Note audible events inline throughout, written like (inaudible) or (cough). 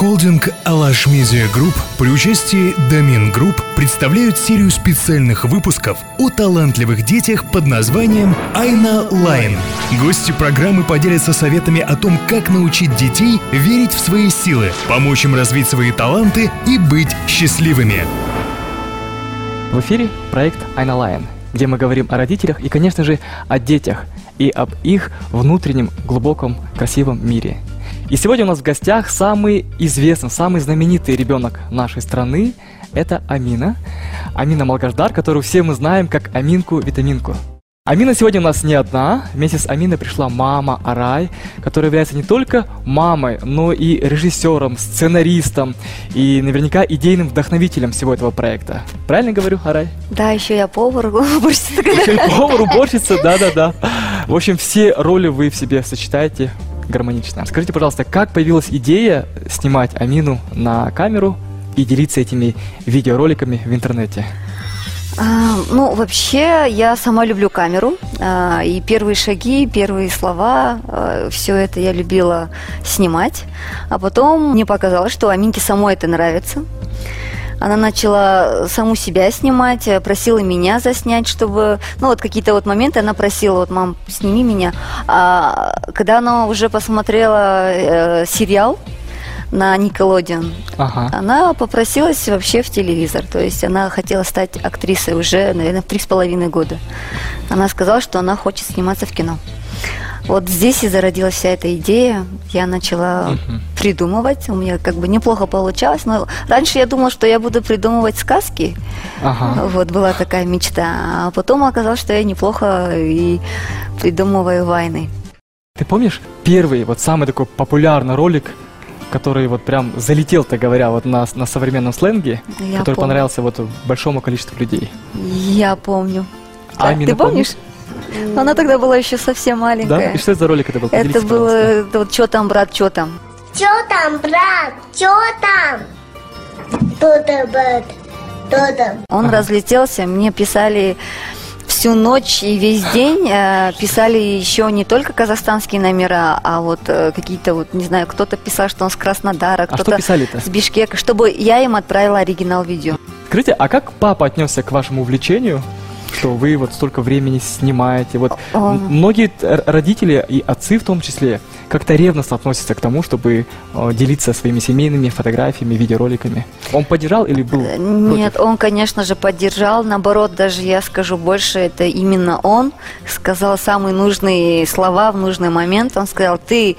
Холдинг «Alash Media Group» при участии Domin Group представляют серию специальных выпусков о талантливых детях под названием «Aina Line». Гости программы поделятся советами о том, как научить детей верить в свои силы, помочь им развить свои таланты и быть счастливыми. В эфире проект «Aina Line», где мы говорим о родителях и, конечно же, о детях и об их внутреннем, глубоком, красивом мире – и сегодня у нас в гостях самый известный, самый знаменитый ребенок нашей страны – это Амина. Амина Малгаждар, которую все мы знаем как Аминку-витаминку. Амина сегодня у нас не одна. Вместе с Аминой пришла мама Арай, которая является не только мамой, но и режиссером, сценаристом и наверняка идейным вдохновителем всего этого проекта. Правильно говорю, Арай? Да, еще я повар, (laughs) уборщица. Еще и повар, уборщица, да-да-да. В общем, все роли вы в себе сочетаете гармонично. Скажите, пожалуйста, как появилась идея снимать Амину на камеру и делиться этими видеороликами в интернете? А, ну, вообще, я сама люблю камеру. А, и первые шаги, первые слова, а, все это я любила снимать. А потом мне показалось, что Аминке самой это нравится. Она начала саму себя снимать, э, просила меня заснять, чтобы... Ну, вот какие-то вот моменты она просила, вот, мам, сними меня. А когда она уже посмотрела э, сериал, на Никелодион. Ага. Она попросилась вообще в телевизор. То есть она хотела стать актрисой уже, наверное, в три с половиной года. Она сказала, что она хочет сниматься в кино. Вот здесь и зародилась вся эта идея. Я начала uh-huh. придумывать. У меня как бы неплохо получалось. Но раньше я думала, что я буду придумывать сказки. Ага. Вот была такая мечта. А потом оказалось, что я неплохо и придумываю войны. Ты помнишь первый, вот самый такой популярный ролик, который вот прям залетел, так говоря, вот на, на современном сленге, я который помню. понравился вот большому количеству людей? Я помню. А, Ты помнишь? помнишь? Но она тогда была еще совсем маленькая. Да? И что это за ролик это был? Поделитесь, это было, это вот «Чё там, брат, чё там?» Чё там, брат, чё там? Что там, брат, там? Он ага. разлетелся, мне писали всю ночь и весь день э, писали еще не только казахстанские номера, а вот э, какие-то вот, не знаю, кто-то писал, что он с Краснодара, а кто-то с Бишкека, чтобы я им отправила оригинал видео. Скажите, а как папа отнесся к вашему увлечению? Что вы вот столько времени снимаете. Вот О. многие родители и отцы в том числе как-то ревностно относятся к тому, чтобы э, делиться своими семейными фотографиями, видеороликами. Он поддержал или был? Э, нет, против? он, конечно же, поддержал. Наоборот, даже я скажу больше, это именно он сказал самые нужные слова в нужный момент. Он сказал, ты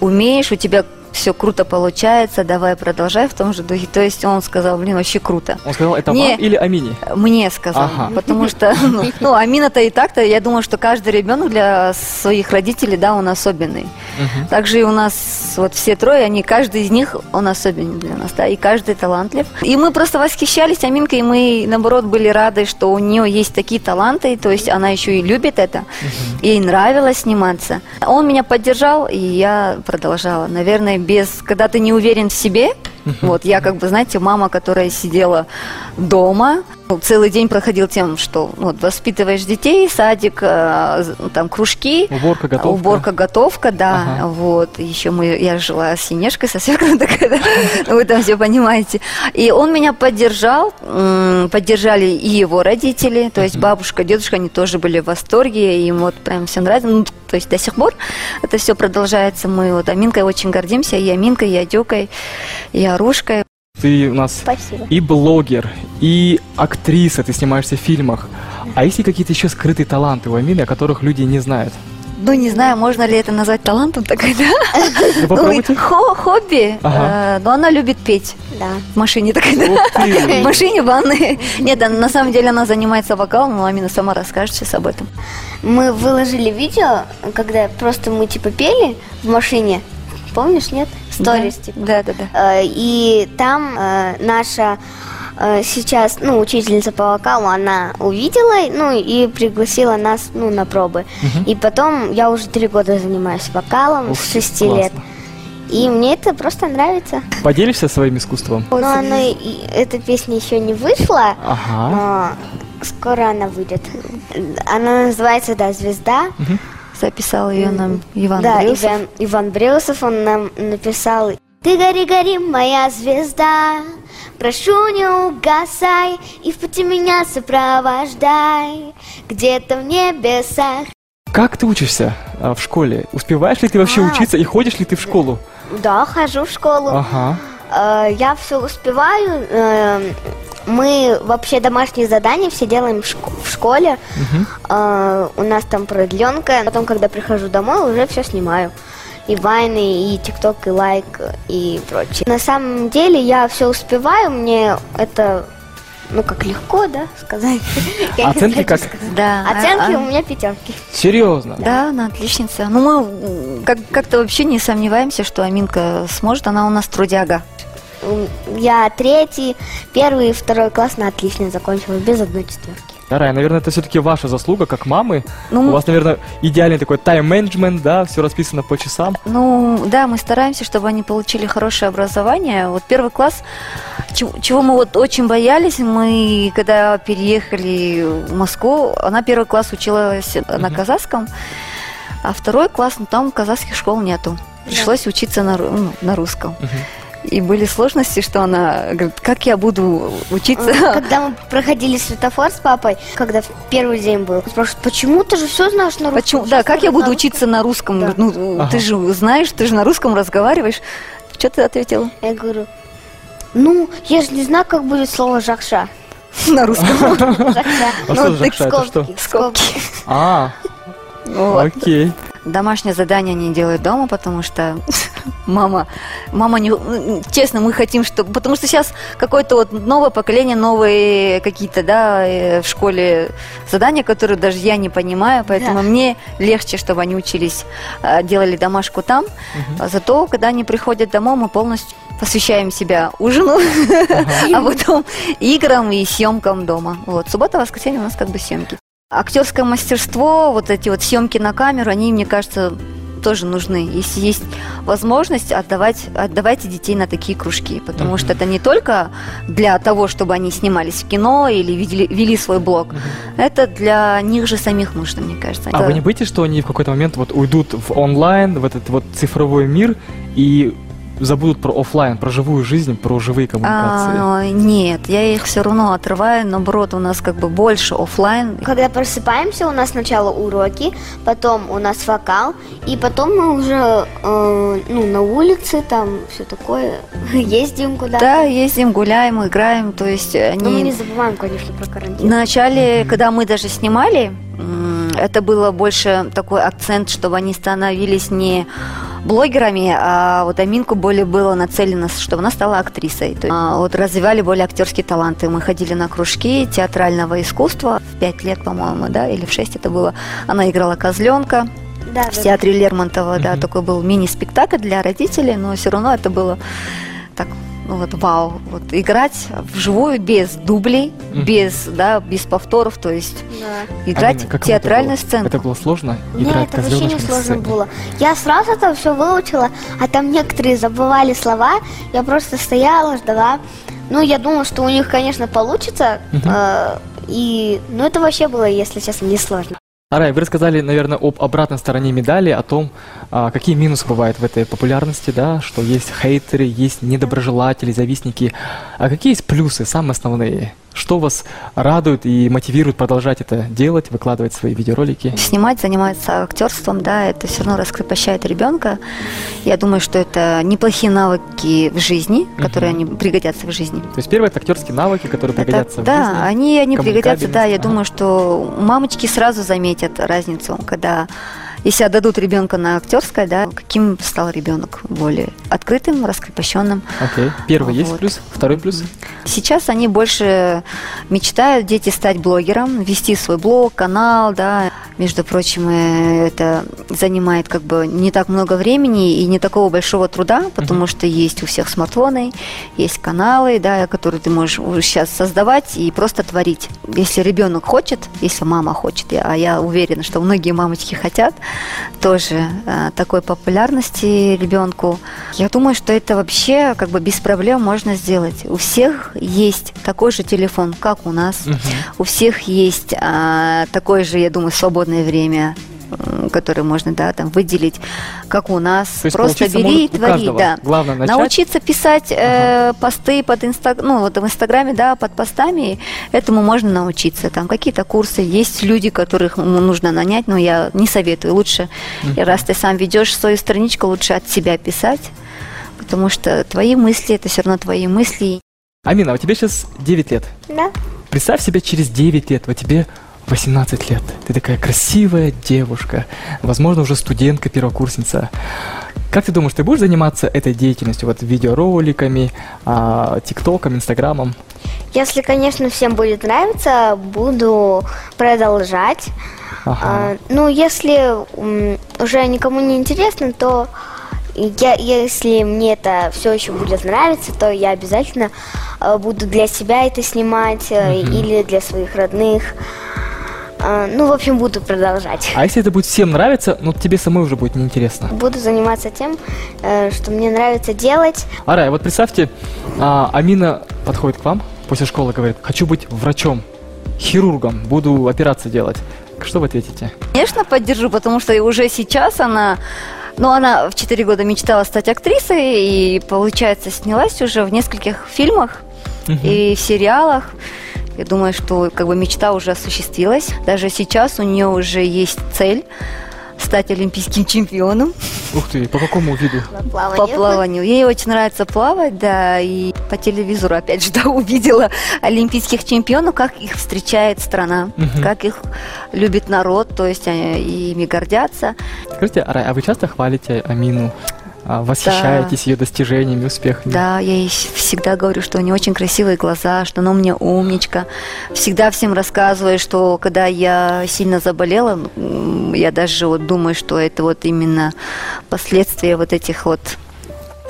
умеешь, у тебя все круто получается, давай продолжай в том же духе. То есть он сказал, блин, вообще круто. Он сказал, это Мне, вам или Амине? Мне сказал, ага. потому что, (laughs) ну, ну Амина-то и так-то, я думаю, что каждый ребенок для своих родителей, да, он особенный. Угу. Также и у нас вот все трое, они, каждый из них, он особенный для нас, да, и каждый талантлив. И мы просто восхищались Аминкой, и мы, наоборот, были рады, что у нее есть такие таланты, то есть она еще и любит это, угу. ей нравилось сниматься. Он меня поддержал, и я продолжала. Наверное, без, когда ты не уверен в себе, вот я как бы, знаете, мама, которая сидела дома, целый день проходил тем, что вот, воспитываешь детей, садик, э, там кружки, уборка, готовка, уборка, готовка, да, ага. вот. Еще мы, я жила с Синешкой, со свекром, (laughs) вы там все понимаете. И он меня поддержал, поддержали и его родители, то есть бабушка, дедушка, они тоже были в восторге, им вот прям все нравится, ну, то есть до сих пор это все продолжается. Мы вот Аминкой очень гордимся, и Аминкой, и Адюкой, и Арушкой. Ты у нас Спасибо. и блогер, и актриса, ты снимаешься в фильмах. А есть ли какие-то еще скрытые таланты у Амины, о которых люди не знают? Ну, не знаю, можно ли это назвать талантом такой, да? Ну, ну хо хобби. Ага. Э, но она любит петь. Да. В машине такая, да? В машине, в ванной. Нет, на самом деле она занимается вокалом, но Амина сама расскажет сейчас об этом. Мы выложили видео, когда просто мы типа пели в машине. Помнишь, нет? Сторис, да. типа. Да, да, да. И там э, наша э, сейчас, ну, учительница по вокалу, она увидела, ну, и пригласила нас, ну, на пробы. Угу. И потом я уже три года занимаюсь вокалом, Ух, с шести лет. И мне это просто нравится. Поделишься своим искусством? Ну, она, эта песня еще не вышла, ага. но скоро она выйдет. Она называется, да, «Звезда». Угу. Записал ее нам Иван да, Брюсов. Иван, Иван Брюсов, он нам написал Ты гори, гори, моя звезда, прошу не угасай, и в пути меня сопровождай, где-то в небесах. Как ты учишься а, в школе? Успеваешь ли ты вообще А. учиться и ходишь ли ты в школу? Да, хожу в школу. Ага. Э, Я все успеваю. э, Мы вообще домашние задания все делаем в шко- в школе. Э, У нас там продленка. Потом, когда прихожу домой, уже все снимаю. И вайны, и тикток, и лайк, и прочее. На самом деле я все успеваю. Мне это, ну, как легко, да, сказать. (laughs) Я не Оценки как? сказать. Да. Оценки а- у меня пятерки. Серьезно? Да, она отличница. Ну, мы как-то вообще не сомневаемся, что Аминка сможет. Она у нас трудяга. Я третий, первый и второй класс на отлично закончила, без одной четверки. Рая, наверное, это все-таки ваша заслуга, как мамы. Ну, У вас, наверное, идеальный такой тайм-менеджмент, да, все расписано по часам. Ну, да, мы стараемся, чтобы они получили хорошее образование. Вот первый класс, чего, чего мы вот очень боялись, мы когда переехали в Москву, она первый класс училась на казахском, а второй класс, ну там казахских школ нету. Пришлось учиться на, ну, на русском. И были сложности, что она говорит, как я буду учиться? Когда мы проходили светофор с папой, когда в первый день был, спрашивают, почему ты же все знаешь на русском? Почему? Да, как я буду русском». учиться на русском? Да. Ну, Ага. ты же знаешь, ты же на русском разговариваешь. Что ты ответила? Я говорю, ну, я же не знаю, как будет слово «жакша». На русском. (laughs) «Жакша». А Ну, что жакша? Это что? Скобки. А, (laughs) окей. Домашнее задание они делают дома, потому что (laughs) мама, мама не, честно, мы хотим, чтобы, потому что сейчас какое-то вот новое поколение, новые какие-то, да, э, в школе задания, которые даже я не понимаю, поэтому Да. мне легче, чтобы они учились, э, делали домашку там. А зато, когда они приходят домой, мы полностью посвящаем себя ужину, (laughs) а потом играм и съемкам дома. Вот, суббота, воскресенье у нас как бы съемки. Актерское мастерство, вот эти вот съемки на камеру, они, мне кажется, тоже нужны. Если есть возможность, отдавать, отдавайте детей на такие кружки, потому что это не только для того, чтобы они снимались в кино или вели, вели свой блог, это для них же самих нужно, мне кажется. А Это- вы не боитесь, что они в какой-то момент вот уйдут в онлайн, в этот вот цифровой мир и забудут про оффлайн, про живую жизнь, про живые коммуникации? А, нет, я их все равно отрываю, наоборот, у нас как бы больше оффлайн. Когда просыпаемся, у нас сначала уроки, потом у нас вокал, и потом мы уже э, ну, на улице, там все такое, (laughs) ездим куда-то. Да, ездим, гуляем, играем, то есть Но мы не они... забываем, конечно, про карантин. В начале, когда мы даже снимали, это было больше такой акцент, чтобы они становились не блогерами, а вот Аминку более было нацелено, чтобы она стала актрисой. То есть, а, вот развивали более актерские таланты. Мы ходили на кружки театрального искусства в пять лет, по-моему, да, или в шесть это было. Она играла козленка Да, в да, театре Лермонтова, да, Мгм. такой был мини-спектакль для родителей, но все равно это было так, ну вот вау, вот играть вживую без дублей, Мгм. без, да, без повторов, то есть да. играть Алина, театральную это сцену. Это было сложно? Нет, играть это вообще не сложно сцене? было. Я сразу это все выучила, а там некоторые забывали слова. Я просто стояла, ждала. Ну, я думала, что у них, конечно, получится. Мгм. э, и, ну, это вообще было, если честно, не сложно. Арай, вы рассказали, наверное, об обратной стороне медали, о том, а, какие минусы бывают в этой популярности, да, что есть хейтеры, есть недоброжелатели, завистники. А какие есть плюсы, самые основные? Что вас радует и мотивирует продолжать это делать, выкладывать свои видеоролики? Снимать, заниматься актерством, да, это все равно раскрепощает ребенка. Я думаю, что это неплохие навыки в жизни, которые они пригодятся в жизни. То есть первое это актерские навыки, которые Это- пригодятся в да, жизни. они, они пригодятся, да. Я коммуникабельность, думаю, что мамочки сразу заметят разницу, когда если отдадут ребенка на актерское, да, каким стал ребенок более открытым, раскрепощенным. Окей. Первый есть Вот. плюс, второй плюс. Сейчас они больше мечтают, дети, стать блогером, вести свой блог, канал, да. Между прочим, э, это занимает как бы не так много времени и не такого большого труда, потому что есть у всех смартфоны, есть каналы, да, которые ты можешь сейчас создавать и просто творить. Если ребенок хочет, если мама хочет, а я уверена, что многие мамочки хотят тоже э, такой популярности ребенку. Я думаю, что это вообще как бы без проблем можно сделать. У всех есть такой же телефон, как у нас. У всех есть а, такое же, я думаю, свободное время которые можно, да, там выделить, как у нас. То есть Просто бери и у твори, да. Главное начать. Научиться писать э, посты под инста... ну, вот в Инстаграме, да, под постами, этому можно научиться. Там какие-то курсы, есть люди, которых нужно нанять, но я не советую. Лучше, и раз ты сам ведешь свою страничку, лучше от себя писать, потому что твои мысли, это все равно твои мысли. Амина, а тебе сейчас 9 лет. Да. Представь себя через 9 лет, вот тебе 18 лет. Ты такая красивая девушка, возможно, уже студентка, первокурсница. Как ты думаешь, ты будешь заниматься этой деятельностью, вот видеороликами, а, тиктоком, инстаграмом? Если, конечно, всем будет нравиться, буду продолжать. Ага. А, ну, если уже никому не интересно, то я, если мне это все еще будет нравиться, то я обязательно э, буду для себя это снимать э, или для своих родных. А, ну, в общем, буду продолжать. А если это будет всем нравиться, ну тебе самой уже будет неинтересно. Буду заниматься тем, э, что мне нравится делать. Арай, вот представьте, а, Амина подходит к вам после школы, говорит, хочу быть врачом, хирургом, буду операции делать. Что вы ответите? Конечно, поддержу, потому что и уже сейчас она, ну, она в 4 года мечтала стать актрисой и, получается, снялась уже в нескольких фильмах и в сериалах. Я думаю, что как бы мечта уже осуществилась. Даже сейчас у нее уже есть цель стать олимпийским чемпионом Ух ты, по какому виду? Плавание. по плаванию. Ей очень нравится плавать, да, и по телевизору, опять же, (laughs) да, увидела олимпийских чемпионов, как их встречает страна, Мгм. как их любит народ, то есть они ими гордятся. Скажите, Арай, а вы часто хвалите Амину? А, Восхищаетесь ее достижениями, успехами? Да, я ей всегда говорю, что у нее очень красивые глаза, что она у меня умничка. Всегда всем рассказываю, что когда я сильно заболела, я даже вот думаю, что это вот именно последствия вот этих вот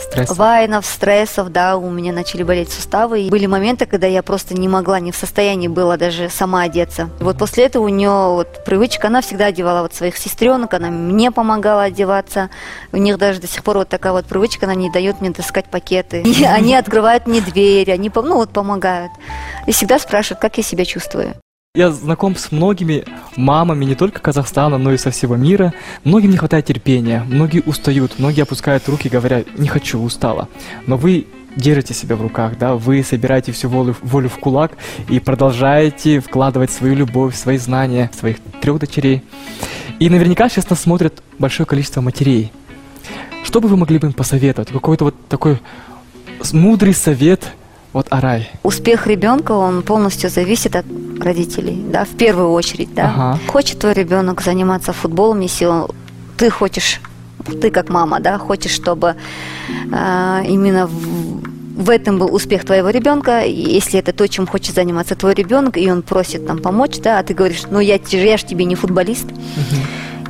Стресс. вайнов, стрессов, да, у меня начали болеть суставы. И были моменты, когда я просто не могла, не в состоянии была даже сама одеться. Вот после этого у нее вот привычка, она всегда одевала вот своих сестренок, она мне помогала одеваться. У них даже до сих пор вот такая вот привычка, она не дает мне таскать пакеты. (laughs) И они открывают мне дверь, они, ну вот, помогают. И всегда спрашивают, как я себя чувствую. Я знаком с многими мамами не только Казахстана, но и со всего мира. Многим не хватает терпения, многие устают, многие опускают руки, говоря, не хочу, устала. Но вы держите себя в руках, да, вы собираете всю волю, волю в кулак и продолжаете вкладывать свою любовь, свои знания, своих трех дочерей. И наверняка сейчас нас смотрят большое количество матерей. Что бы вы могли бы им посоветовать? Какой-то вот такой мудрый совет от Арай. Успех ребенка, он полностью зависит от родителей, да, в первую очередь, да. Ага. Хочет твой ребенок заниматься футболом, если он- ты хочешь, ты как мама, да, хочешь, чтобы а, именно в, в этом был успех твоего ребенка, если это то, чем хочет заниматься твой ребенок, и он просит там помочь, да, а ты говоришь, ну я, я же тебе не футболист.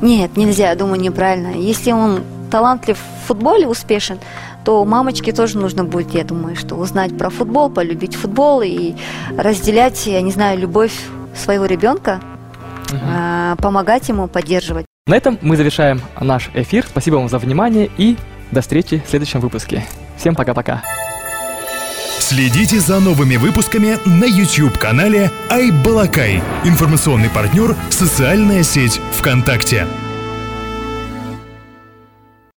Нет, нельзя, я думаю, неправильно. Если он талантлив в футболе, успешен, то мамочке тоже нужно будет, я думаю, что узнать про футбол, полюбить футбол и разделять, я не знаю, любовь своего ребенка, а, помогать ему, поддерживать. На этом мы завершаем наш эфир. Спасибо вам за внимание и до встречи в следующем выпуске. Всем пока-пока. Следите за новыми выпусками на YouTube-канале Айбалакай. Информационный партнер – социальная сеть ВКонтакте.